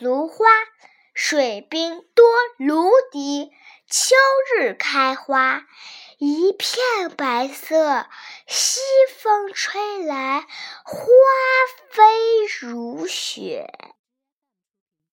芦花水滨多芦荻，秋日开花一片白色。西风吹来，花飞如雪。